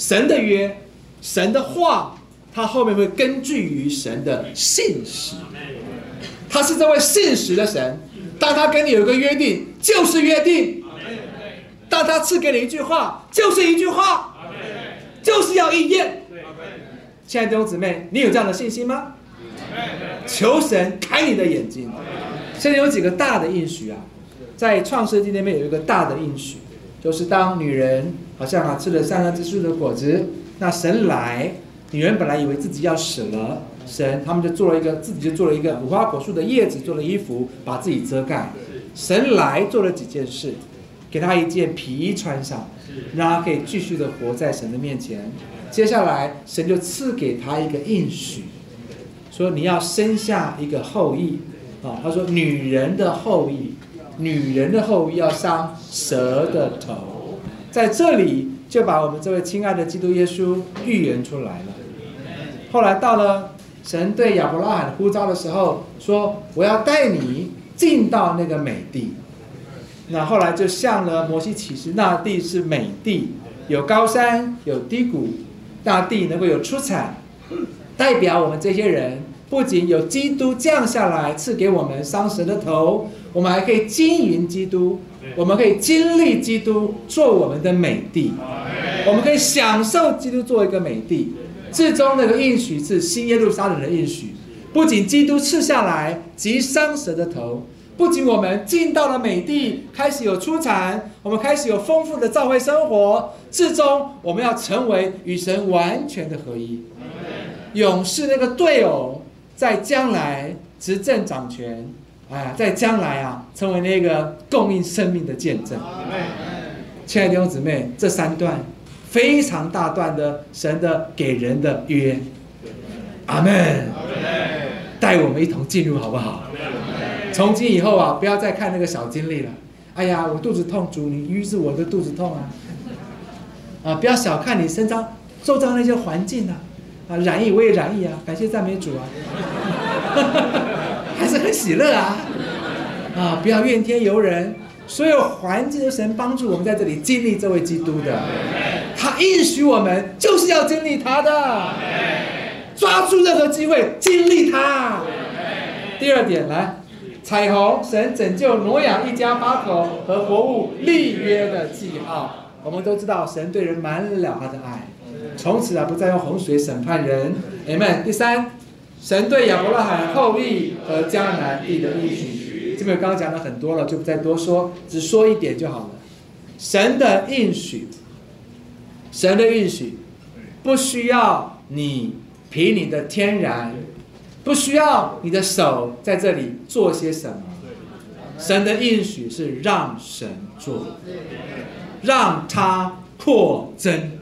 神的约，神的话，它后面会根据于神的信实。他是这位信实的神，当他跟你有个约定，就是约定；当他赐给你一句话，就是一句话，就是要应验。亲爱的弟兄姊妹，你有这样的信心吗？求神开你的眼睛。现在有几个大的应许啊，在创世纪那边有一个大的应许，就是当女人好像啊吃了善恶之树的果子，那神来，女人本来以为自己要死了，神他们就做了一个自己就做了一个无花果树的叶子做了衣服，把自己遮盖。神来做了几件事，给她一件皮衣穿上，让她可以继续的活在神的面前。接下来神就赐给她一个应许，说你要生下一个后裔。啊，他说女人的后裔，女人的后要伤蛇的头，在这里就把我们这位亲爱的基督耶稣预言出来了。后来到了神对亚伯拉罕呼召的时候，说我要带你进到那个美地。那后来就向了摩西启示，那地是美地，有高山，有低谷，大地能够有出产，代表我们这些人。不仅有基督降下来赐给我们伤神的头，我们还可以经营基督，我们可以经历基督做我们的美帝，我们可以享受基督做一个美帝。至终那个应许是新耶路撒冷的应许，不仅基督赐下来及伤神的头，不仅我们进到了美地，开始有出产，我们开始有丰富的教会生活，至终我们要成为与神完全的合一，勇士那个队友。在将来执政掌权，哎，在将来啊，成为那个供应生命的见证。亲爱的弟兄姊妹，这三段非常大段的神的给人的约，阿门。带我们一同进入好不好？从今以后啊，不要再看那个小经历了。哎呀，我肚子痛，主你医治我的肚子痛啊！啊，不要小看你身上周遭那些环境啊。啊，染疫我也染疫啊！感谢赞美主啊，还是很喜乐啊！啊，不要怨天尤人，所有环境的神帮助我们在这里经历这位基督的，他应许我们就是要经历他的，抓住任何机会经历他。第二点来，彩虹神拯救挪亚一家八口和活物立约的记号，我们都知道神对人满了他的爱。从此啊，不再用洪水审判人。Amen。第三，神对亚伯拉罕后裔和迦南地的应许，这边刚刚讲了很多了，就不再多说，只说一点就好了。神的应许，神的应许，不需要你凭你的天然，不需要你的手在这里做些什么。神的应许是让神做，让他扩增。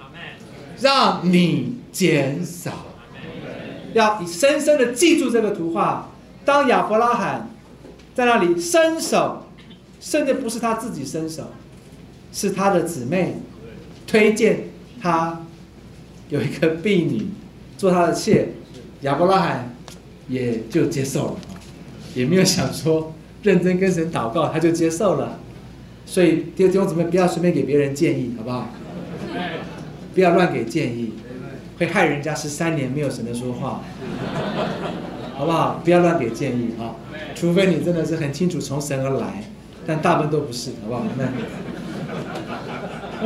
让你减少，要深深的记住这个图画。当亚伯拉罕在那里伸手，甚至不是他自己伸手，是他的姊妹推荐他有一个婢女做他的妾，亚伯拉罕也就接受了，也没有想说认真跟神祷告，他就接受了。所以弟兄姊妹不要随便给别人建议，好不好？不要乱给建议，会害人家十三年没有神的说话，好不好？不要乱给建议啊，除非你真的是很清楚从神而来，但大部分都不是，好不好？那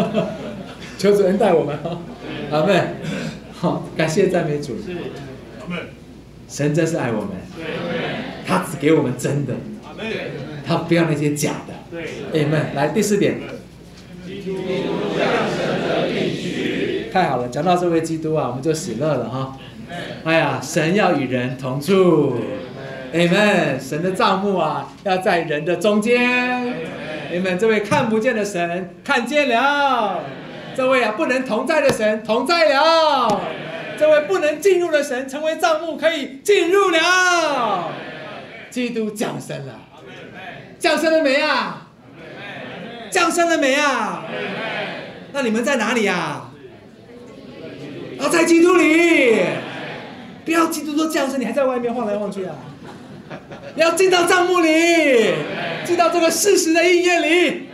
求主恩待我们啊，阿妹。好，感谢赞美主。阿神真是爱我们，他只给我们真的，他不要那些假的。对阿门。来第四点。太好了，讲到这位基督啊，我们就喜乐了哈。哎呀，神要与人同住，Amen。神的帐幕啊，要在人的中间，Amen。这位看不见的神看见了，这位啊不能同在的神同在了，这位不能进入的神成为帐幕可以进入了。基督降生了，降生了没啊？降生了没啊？那你们在哪里呀？要在基督里，不要基督都降生，你还在外面晃来晃去啊！要进到帐幕里，进到这个事实的应验里。